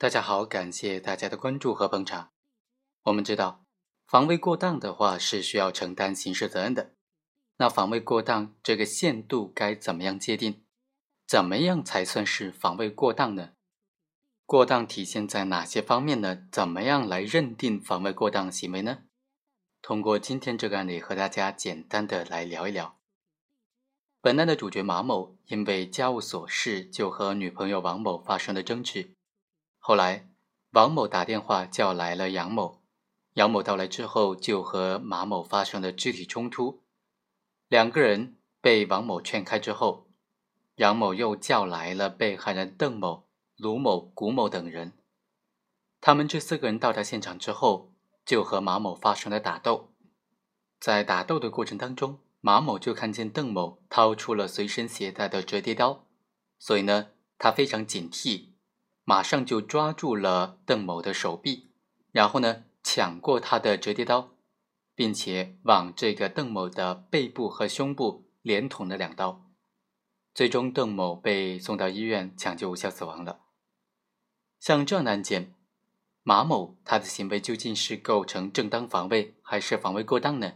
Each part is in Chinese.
大家好，感谢大家的关注和捧场。我们知道，防卫过当的话是需要承担刑事责任的。那防卫过当这个限度该怎么样界定？怎么样才算是防卫过当呢？过当体现在哪些方面呢？怎么样来认定防卫过当行为呢？通过今天这个案例和大家简单的来聊一聊。本案的主角马某因为家务琐事就和女朋友王某发生了争执。后来，王某打电话叫来了杨某，杨某到来之后就和马某发生了肢体冲突。两个人被王某劝开之后，杨某又叫来了被害人邓某、卢某、古某等人。他们这四个人到达现场之后，就和马某发生了打斗。在打斗的过程当中，马某就看见邓某掏出了随身携带的折叠刀，所以呢，他非常警惕。马上就抓住了邓某的手臂，然后呢，抢过他的折叠刀，并且往这个邓某的背部和胸部连捅了两刀。最终，邓某被送到医院抢救无效死亡了。像这样的案件，马某他的行为究竟是构成正当防卫还是防卫过当呢？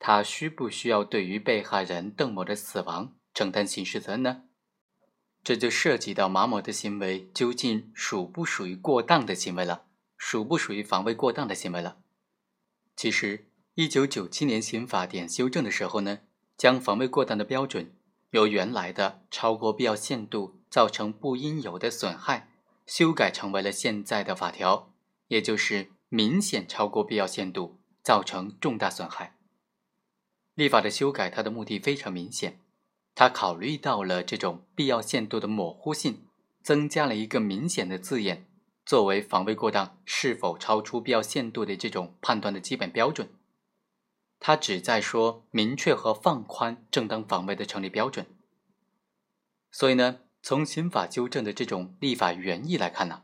他需不需要对于被害人邓某的死亡承担刑事责任呢？这就涉及到马某的行为究竟属不属于过当的行为了，属不属于防卫过当的行为了。其实，一九九七年刑法典修正的时候呢，将防卫过当的标准由原来的超过必要限度造成不应有的损害，修改成为了现在的法条，也就是明显超过必要限度造成重大损害。立法的修改，它的目的非常明显。他考虑到了这种必要限度的模糊性，增加了一个明显的字眼，作为防卫过当是否超出必要限度的这种判断的基本标准。他旨在说明确和放宽正当防卫的成立标准。所以呢，从刑法纠正的这种立法原意来看呢，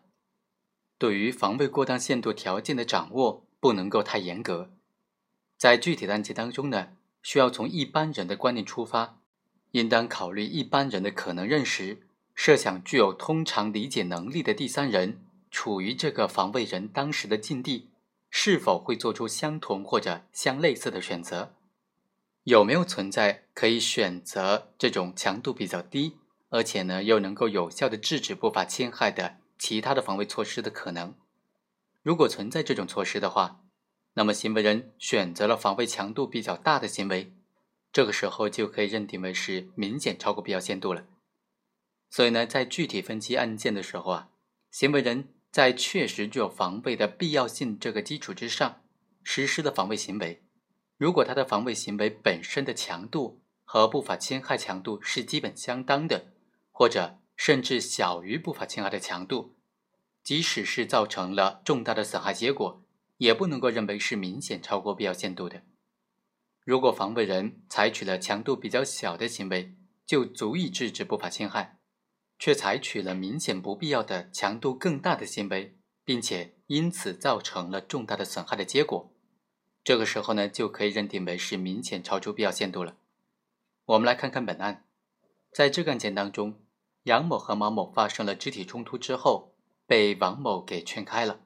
对于防卫过当限度条件的掌握不能够太严格，在具体的案件当中呢，需要从一般人的观念出发。应当考虑一般人的可能认识，设想具有通常理解能力的第三人处于这个防卫人当时的境地，是否会做出相同或者相类似的选择？有没有存在可以选择这种强度比较低，而且呢又能够有效的制止不法侵害的其他的防卫措施的可能？如果存在这种措施的话，那么行为人选择了防卫强度比较大的行为。这个时候就可以认定为是明显超过必要限度了。所以呢，在具体分析案件的时候啊，行为人在确实具有防卫的必要性这个基础之上实施的防卫行为，如果他的防卫行为本身的强度和不法侵害强度是基本相当的，或者甚至小于不法侵害的强度，即使是造成了重大的损害结果，也不能够认为是明显超过必要限度的。如果防卫人采取了强度比较小的行为，就足以制止不法侵害，却采取了明显不必要的强度更大的行为，并且因此造成了重大的损害的结果，这个时候呢，就可以认定为是明显超出必要限度了。我们来看看本案，在这个案件当中，杨某和马某发生了肢体冲突之后，被王某给劝开了。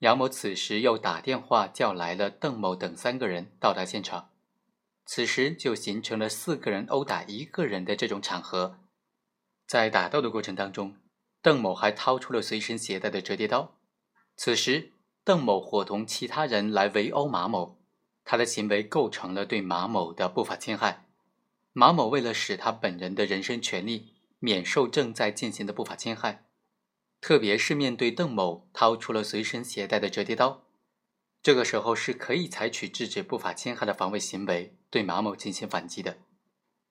杨某此时又打电话叫来了邓某等三个人到达现场，此时就形成了四个人殴打一个人的这种场合。在打斗的过程当中，邓某还掏出了随身携带的折叠刀。此时，邓某伙同其他人来围殴马某，他的行为构成了对马某的不法侵害。马某为了使他本人的人身权利免受正在进行的不法侵害。特别是面对邓某掏出了随身携带的折叠刀，这个时候是可以采取制止不法侵害的防卫行为，对马某进行反击的。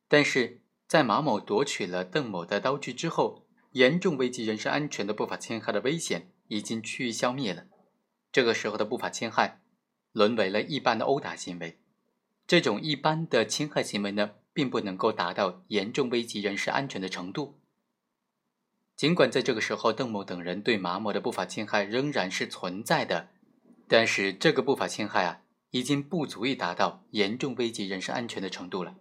但是在马某夺取了邓某的刀具之后，严重危及人身安全的不法侵害的危险已经趋于消灭了。这个时候的不法侵害沦为了一般的殴打行为。这种一般的侵害行为呢，并不能够达到严重危及人身安全的程度。尽管在这个时候邓某等人对马某的不法侵害仍然是存在的但是这个不法侵害啊已经不足以达到严重危及人身安全的程度了。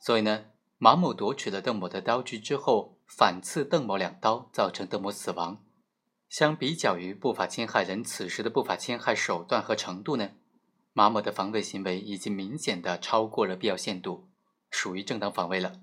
所以呢马某夺取了邓某的刀具之后反刺邓某两刀造成邓某死亡。相比较于不法侵害人此时的不法侵害手段和程度呢马某的防卫行为已经明显的超过了必要限度属于正当防卫了。